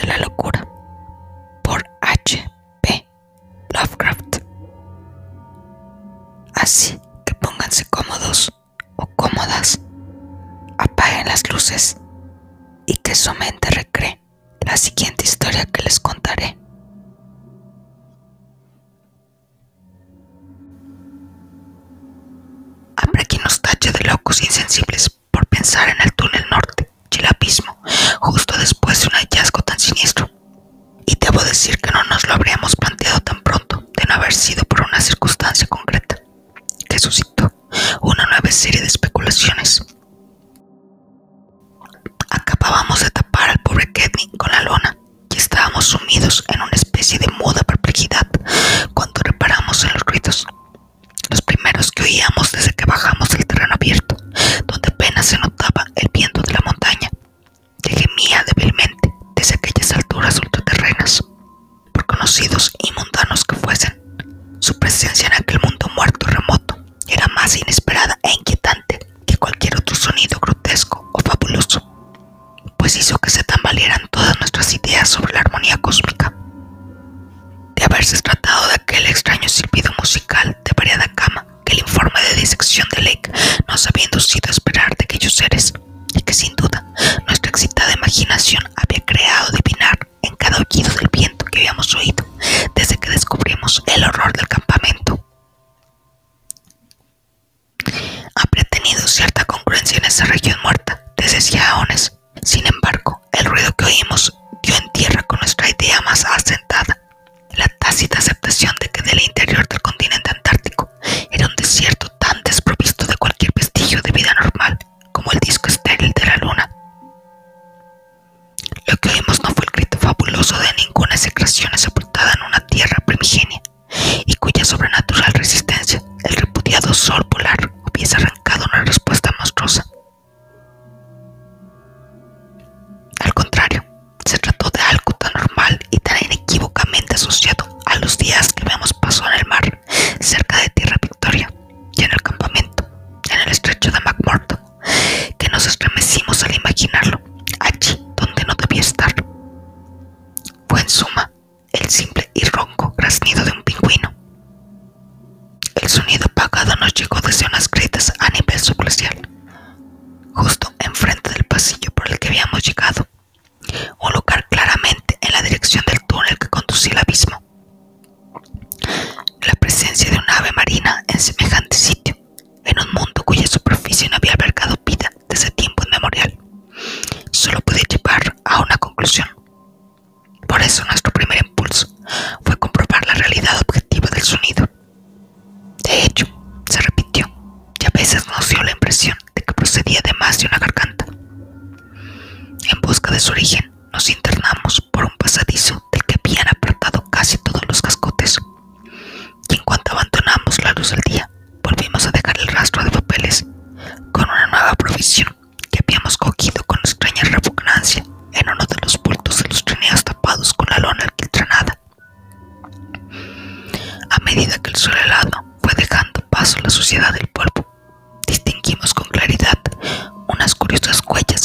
de la locura por H. P. Lovecraft. Así que pónganse cómodos o cómodas, apaguen las luces y que su mente recree la siguiente historia que les contaré. Habrá quien nos tache de locos insensibles por pensar en el túnel norte y el abismo justo después de un hallazgo tan siniestro. Y debo decir que no nos lo habríamos planteado tan pronto de no haber sido por una circunstancia concreta que suscitó una nueva serie de especulaciones. Acabábamos de tapar al pobre Kedney con la lona y estábamos sumidos en una especie de muda perplejidad cuando reparamos en los ruidos. Los primeros que oíamos desde que bajamos del terreno abierto, donde apenas se notaba el viento de la montaña, que gemía Y mundanos que fuesen, su presencia en aquel mundo muerto y remoto era más inesperada e inquietante que cualquier otro sonido grotesco o fabuloso, pues hizo que se tambalearan todas nuestras ideas sobre la armonía cósmica. De haberse tratado de aquel extraño silbido musical de variada cama que el informe de disección de Lake nos había inducido esperar de aquellos seres, y que sin duda nuestra excitada imaginación había desde Siaones. Sin embargo, el ruido que oímos dio en tierra con nuestra idea más asentada, la tácita aceptación de que del interior del continente antártico era un desierto tan desprovisto de cualquier vestigio de vida normal como el disco estéril de la luna. Lo que oímos no fue el grito fabuloso de ninguna secreción sepultada en una tierra primigenia, y cuya sobrenatural resistencia el repudiado sol polar hubiese arrancado graznido de un pingüino. El sonido apagado nos llegó desde unas grietas a nivel subglacial, justo enfrente del pasillo por el que habíamos llegado, medida que el sol helado fue dejando paso a la suciedad del polvo, distinguimos con claridad unas curiosas huellas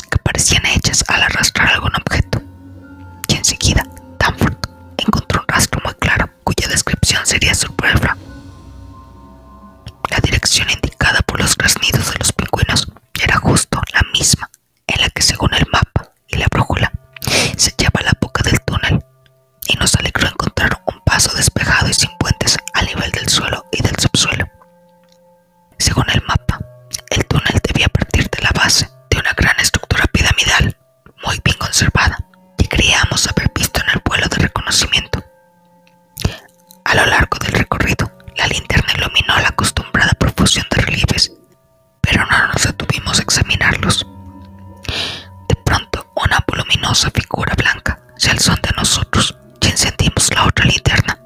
hermosa figura blanca se alzó ante nosotros y encendimos la otra linterna.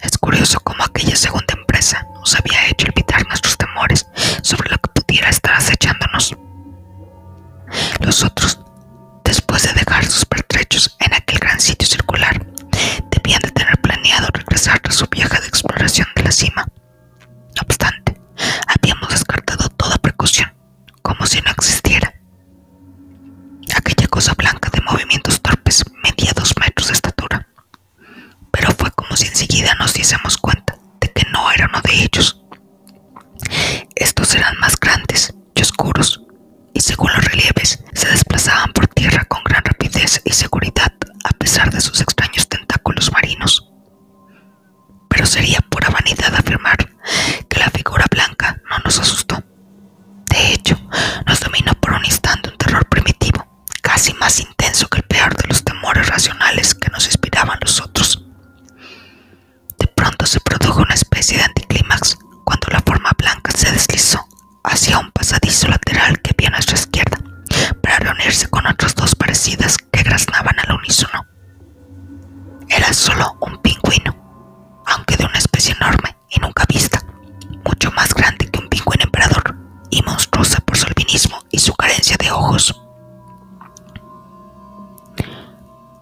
Es curioso cómo aquella segunda empresa nos había hecho olvidar nuestros temores sobre lo que pudiera estar acechándonos. Los otros, después de dejar sus pertrechos en aquel gran sitio circular, debían de tener planeado regresar tras su viaje de exploración de la cima. No obstante, habíamos descartado toda precaución, como si no existiera aquella cosa blanca de movimientos torpes medía dos metros de estatura. Pero fue como si enseguida nos diésemos cuenta de que no era uno de ellos. Estos eran más grandes y oscuros, y según los relieves se desplazaban por tierra con gran rapidez graznaban al unísono. Era solo un pingüino, aunque de una especie enorme y nunca vista, mucho más grande que un pingüino emperador y monstruosa por su albinismo y su carencia de ojos.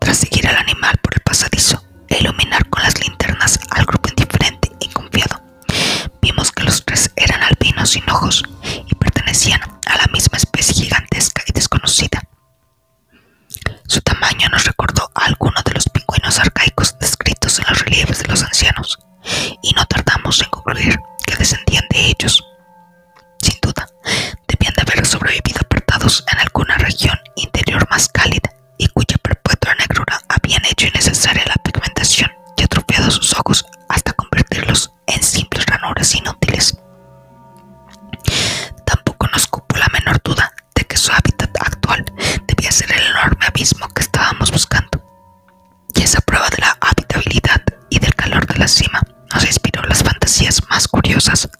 Tras seguir al animal por el pasadizo e iluminar con las linternas al grupo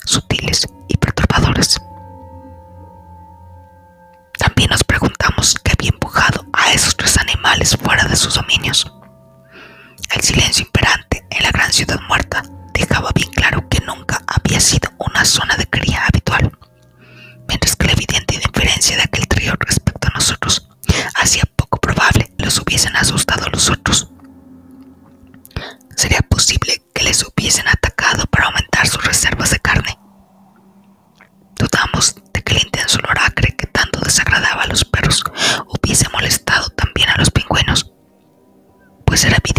sutiles y perturbadoras. También nos preguntamos qué había empujado a esos tres animales fuera de sus dominios. la.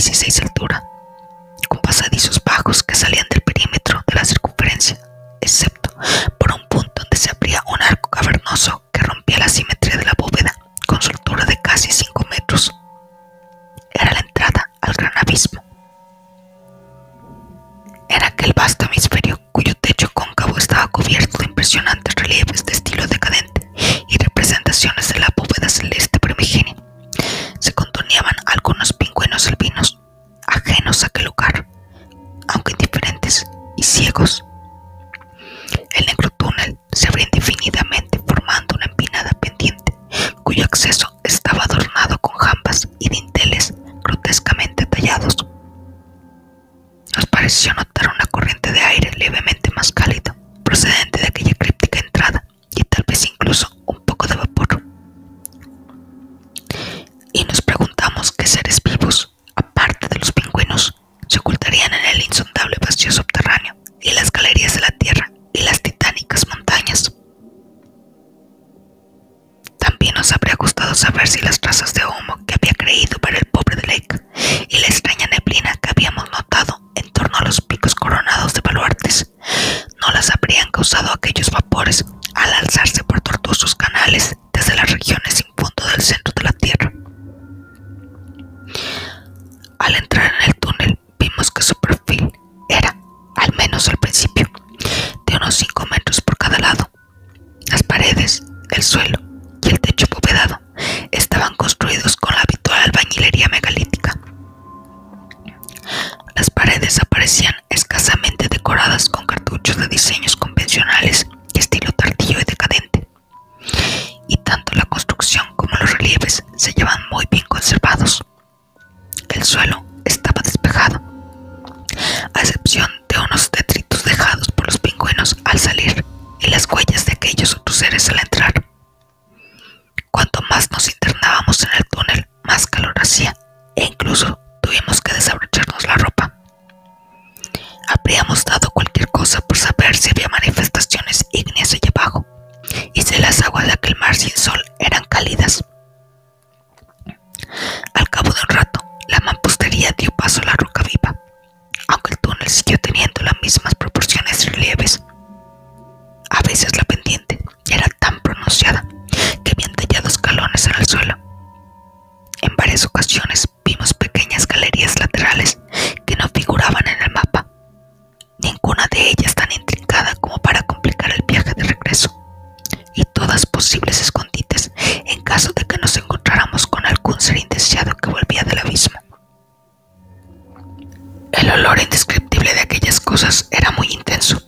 16 altura. El negro túnel se abría indefinidamente formando una empinada pendiente cuyo acceso estaba adornado con jambas y dinteles grotescamente tallados. Nos pareció notar una corriente de aire levemente más cálido procedente saber si las trazas de humo que había creído para el pobre de Lake y la extraña neblina que habíamos notado en torno a los picos coronados de baluartes no las habrían causado aquellos vapores al alzarse por tortuosos canales desde las regiones sin fondo del centro de la Tierra. Al entrar en el túnel vimos que su perfil era, al menos al principio, de unos 5 metros por cada lado. Las paredes, el suelo e incluso tuvimos que desabrocharnos la ropa. Habríamos dado cualquier cosa por saber si había manifestaciones ígneas allá abajo y si las aguas de aquel mar sin sol eran cálidas. Al cabo de un rato, la mampostería dio paso a la roca olor indescriptible de aquellas cosas era muy intenso.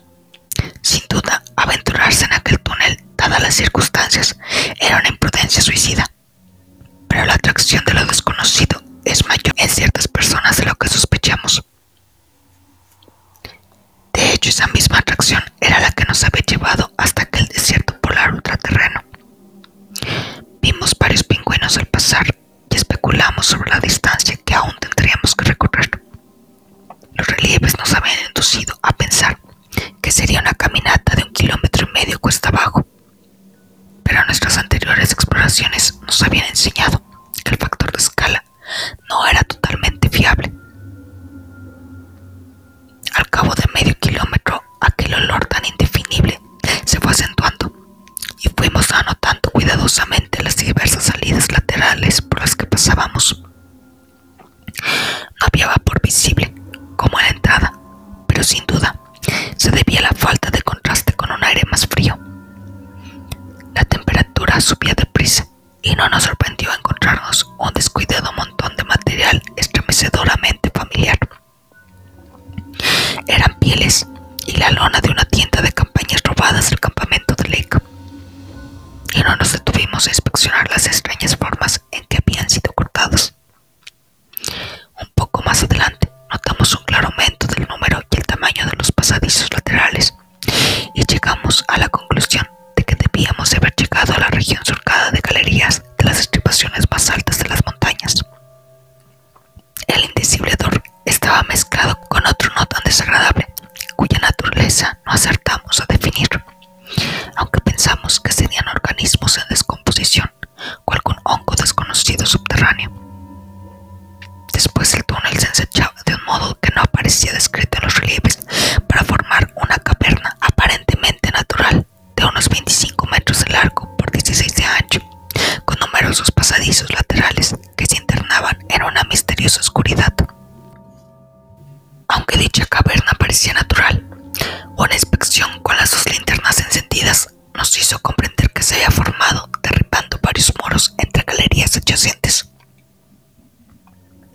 Sin duda, aventurarse en aquel túnel, dadas las circunstancias, era una imprudencia suicida. Pero la atracción de lo desconocido es mayor en ciertas personas de lo que sospechamos. De hecho, esa misma atracción era la que nos había llevado hasta aquel desierto polar ultraterreno. Vimos varios pingüinos al pasar y especulamos sobre la distancia que aún tendríamos que recorrer. Los relieves nos habían inducido a pensar que sería una caminata de un kilómetro y medio cuesta abajo. Pero nuestras anteriores exploraciones nos habían enseñado que el factor de escala no era totalmente fiable. Al cabo de medio kilómetro, aquel olor tan indefinible se fue acentuando y fuimos anotando cuidadosamente las diversas salidas laterales por las que pasábamos. No había vapor visible, como en la entrada, pero sin duda se debía a la falta de contraste con un aire más frío. La temperatura subía deprisa y no nos sorprendió encontrarnos un descuidado montón de material estremecedoramente familiar. Eran pieles y la lona de una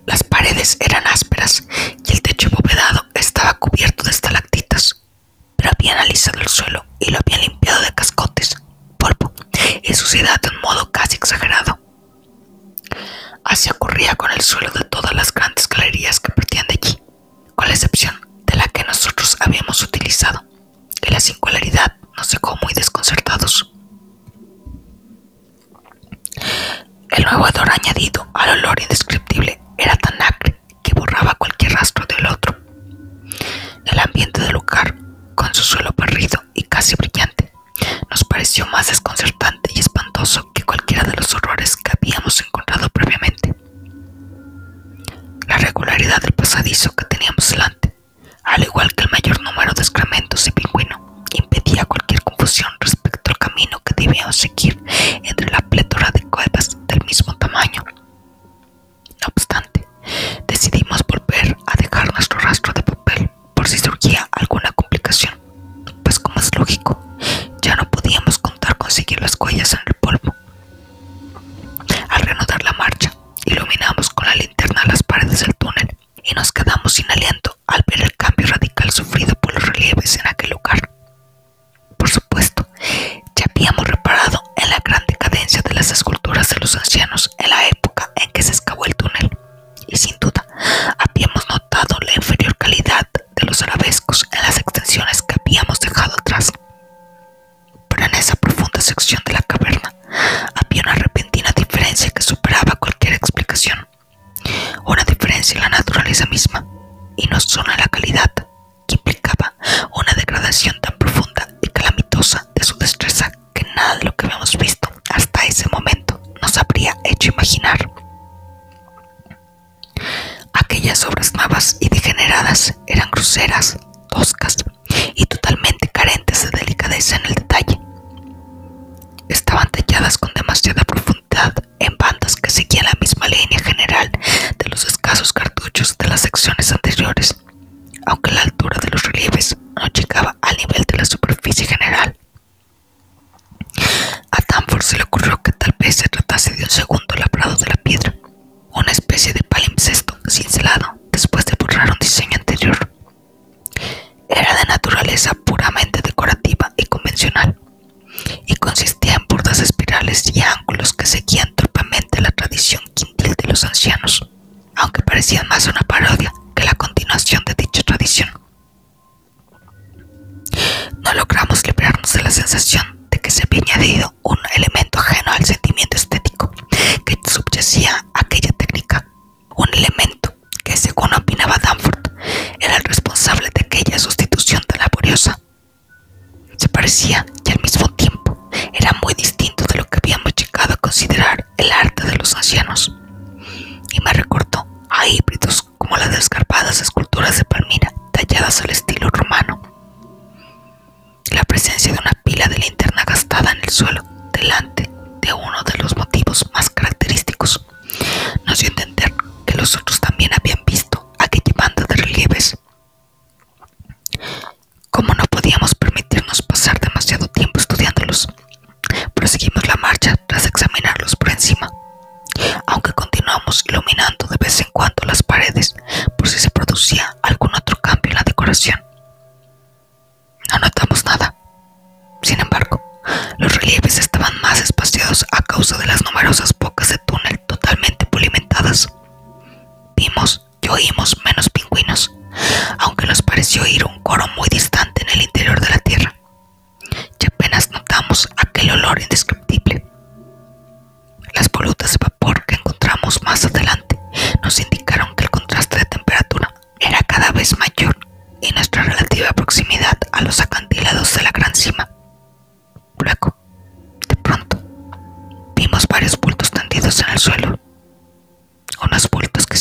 Las paredes eran ásperas y el techo abovedado estaba cubierto de estalactitas, pero habían alisado el suelo y lo habían limpiado de cascotes, polvo y suciedad de un modo casi exagerado. Así ocurría con el suelo de todas las grandes galerías que partían de allí, con la excepción de la que nosotros habíamos utilizado, y la singularidad nos dejó muy desconcertados. El nuevo odor añadido al olor indescriptible iluminamos. Eran groseras, toscas y totalmente carentes de delicadeza en el detalle. Estaban talladas con demasiada profundidad en bandas que seguían la misma línea general de los escasos cartuchos de las secciones anteriores, aunque la altura de los relieves no llegaba al nivel de la superficie general. A Danforth se le ocurrió que tal vez se tratase de un segundo labrado de la piedra, una especie de palimpsesto cincelado después de Era de naturaleza puramente decorativa y convencional, y consistía en burdas espirales y ángulos que seguían torpemente la tradición quintil de los ancianos, aunque parecían más una parodia que la continuación de dicha tradición. No logramos librarnos de la sensación de que se había añadido un elemento ajeno al sentimiento estético que subyacía a aquella técnica, un elemento que, según opinaba Danforth, era el responsable de aquella sustitución tan laboriosa. Parecía y al mismo tiempo era muy distinto de lo que habíamos llegado a considerar el arte de los ancianos, y me recordó a híbridos como las descarpadas esculturas de Palmira talladas al estilo romano. La presencia de una pila de linterna gastada en el suelo delante de uno de los motivos más característicos nos dio a entender que los otros también habían visto aquella banda de relieves. Como no tras examinarlos por encima, aunque continuamos iluminando de vez en cuando las paredes por si se producía algún otro cambio en la decoración. No notamos nada. Sin embargo, los relieves estaban más espaciados a causa de las numerosas bocas de túnel totalmente pulimentadas. Vimos y oímos menos pingüinos, aunque nos pareció oír un coro muy distante en el interior de la tierra. Y apenas notamos aquel olor indescriptible. Las volutas de vapor que encontramos más adelante nos indicaron que el contraste de temperatura era cada vez mayor y nuestra relativa proximidad a los acantilados de la gran cima. Luego, de pronto, vimos varios bultos tendidos en el suelo. Unos bultos que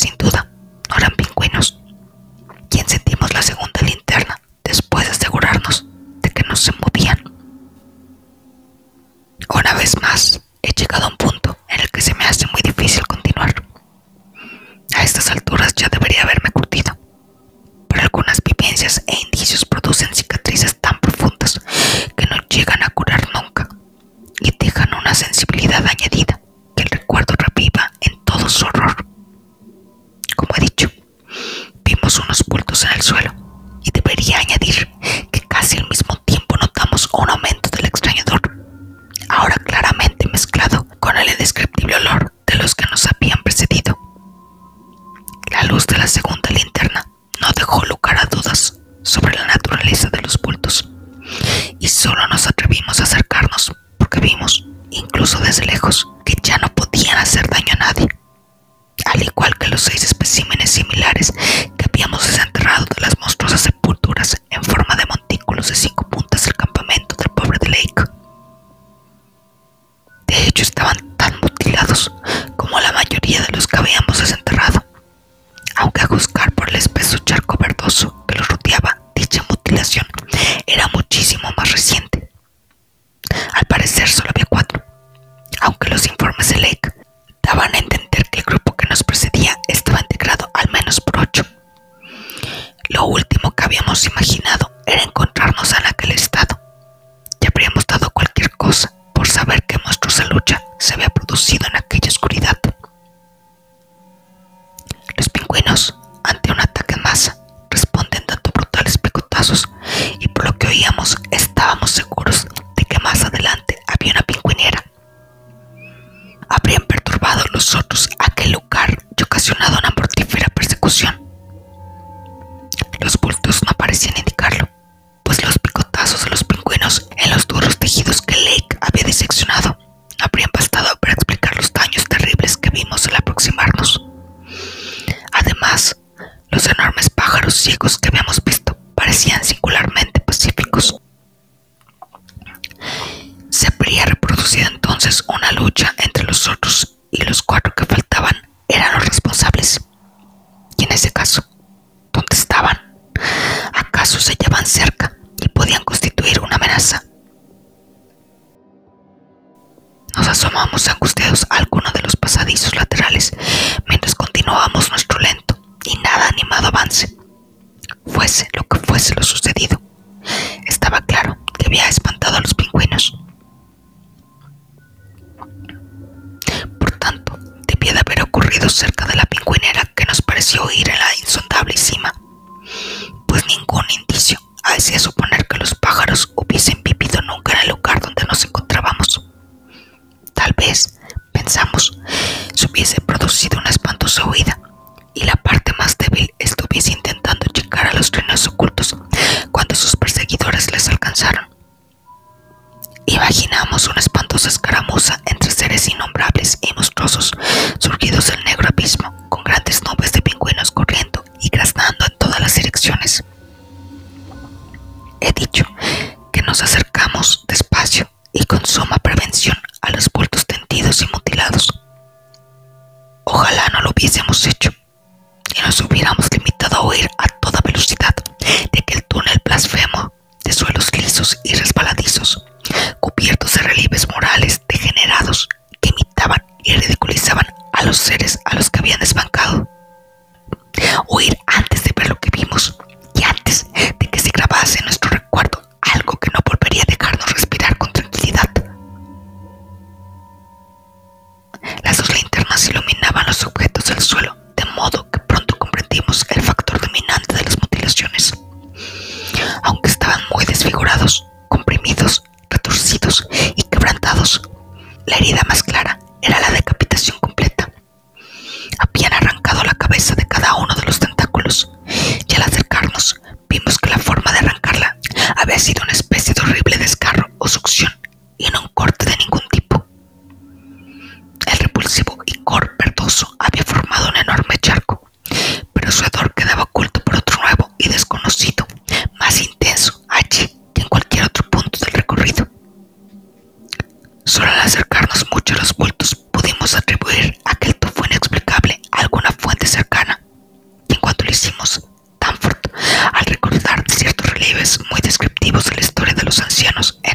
incluso desde lejos, nos precedía estaba integrado al menos por ocho. Lo último que habíamos imaginado era encontrarnos en aquel estado, y habríamos dado cualquier cosa por saber que nuestra lucha se había producido en aquella amenaza? Nos asomamos angustiados a alguno de los pasadizos laterales mientras continuábamos nuestro lento y nada animado avance. Fuese lo que fuese lo sucedido, estaba claro que había espantado a los pingüinos. Por tanto, debía de haber ocurrido cerca de la pingüinera que nos pareció oír en la insondable cima, pues ningún indicio hacía suponer que los pájaros hubiesen vivido nunca en el lugar donde nos encontrábamos. Tal vez, pensamos, se hubiese producido una espantosa huida y la parte más débil estuviese intentando llegar a los trenes ocultos cuando sus perseguidores les alcanzaron. Imaginamos una espantosa escaramuza entre seres innombrables nos hubiéramos limitado a huir a toda velocidad de aquel túnel blasfemo de suelos lisos y resbaladizos, cubiertos de relieves morales degenerados que imitaban y ridiculizaban a los seres a los que habían desbancado. Huir antes de ver lo que vimos y antes de que se grabase en nuestro recuerdo algo que no volvería a dejarnos respirar con tranquilidad. Las dos linternas iluminaban los objetos del suelo, de modo comprendimos el factor los bultos pudimos atribuir aquel tufo inexplicable a alguna fuente cercana, y en cuanto lo hicimos, Danforth, al recordar ciertos relieves muy descriptivos de la historia de los ancianos en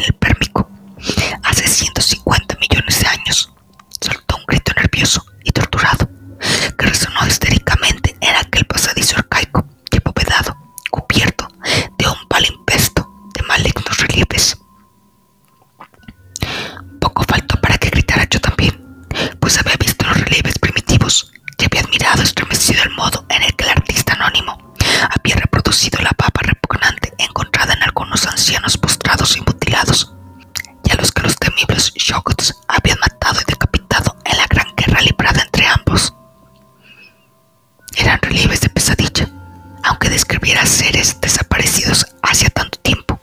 aunque describiera seres desaparecidos hacía tanto tiempo,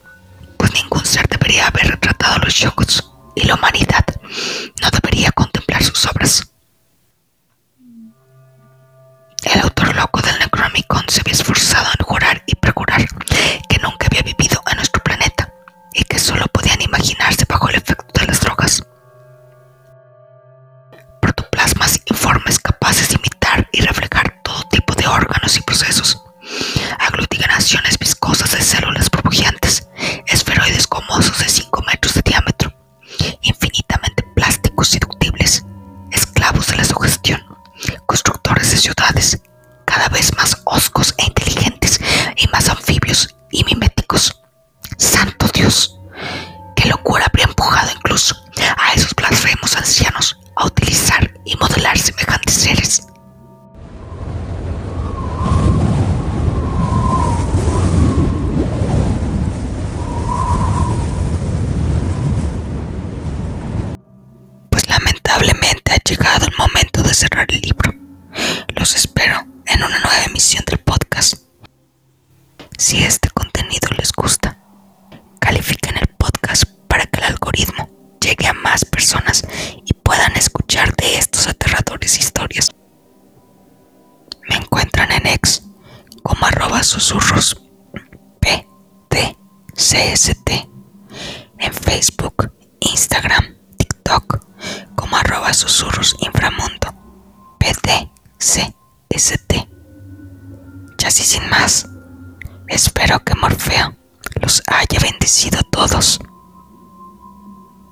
pues ningún ser debería haber retratado a los Shoggoths y la humanidad no debería contemplar sus obras. El autor loco del de cerrar el libro. Los espero en una nueva emisión del podcast. Si este contenido les gusta, califiquen el podcast para que el algoritmo llegue a más personas y puedan escuchar de estos aterradores historias. Me encuentran en ex como arroba susurros PTCST en Facebook, Instagram, TikTok como arroba susurros inframundo Y así sin más, espero que Morfeo los haya bendecido a todos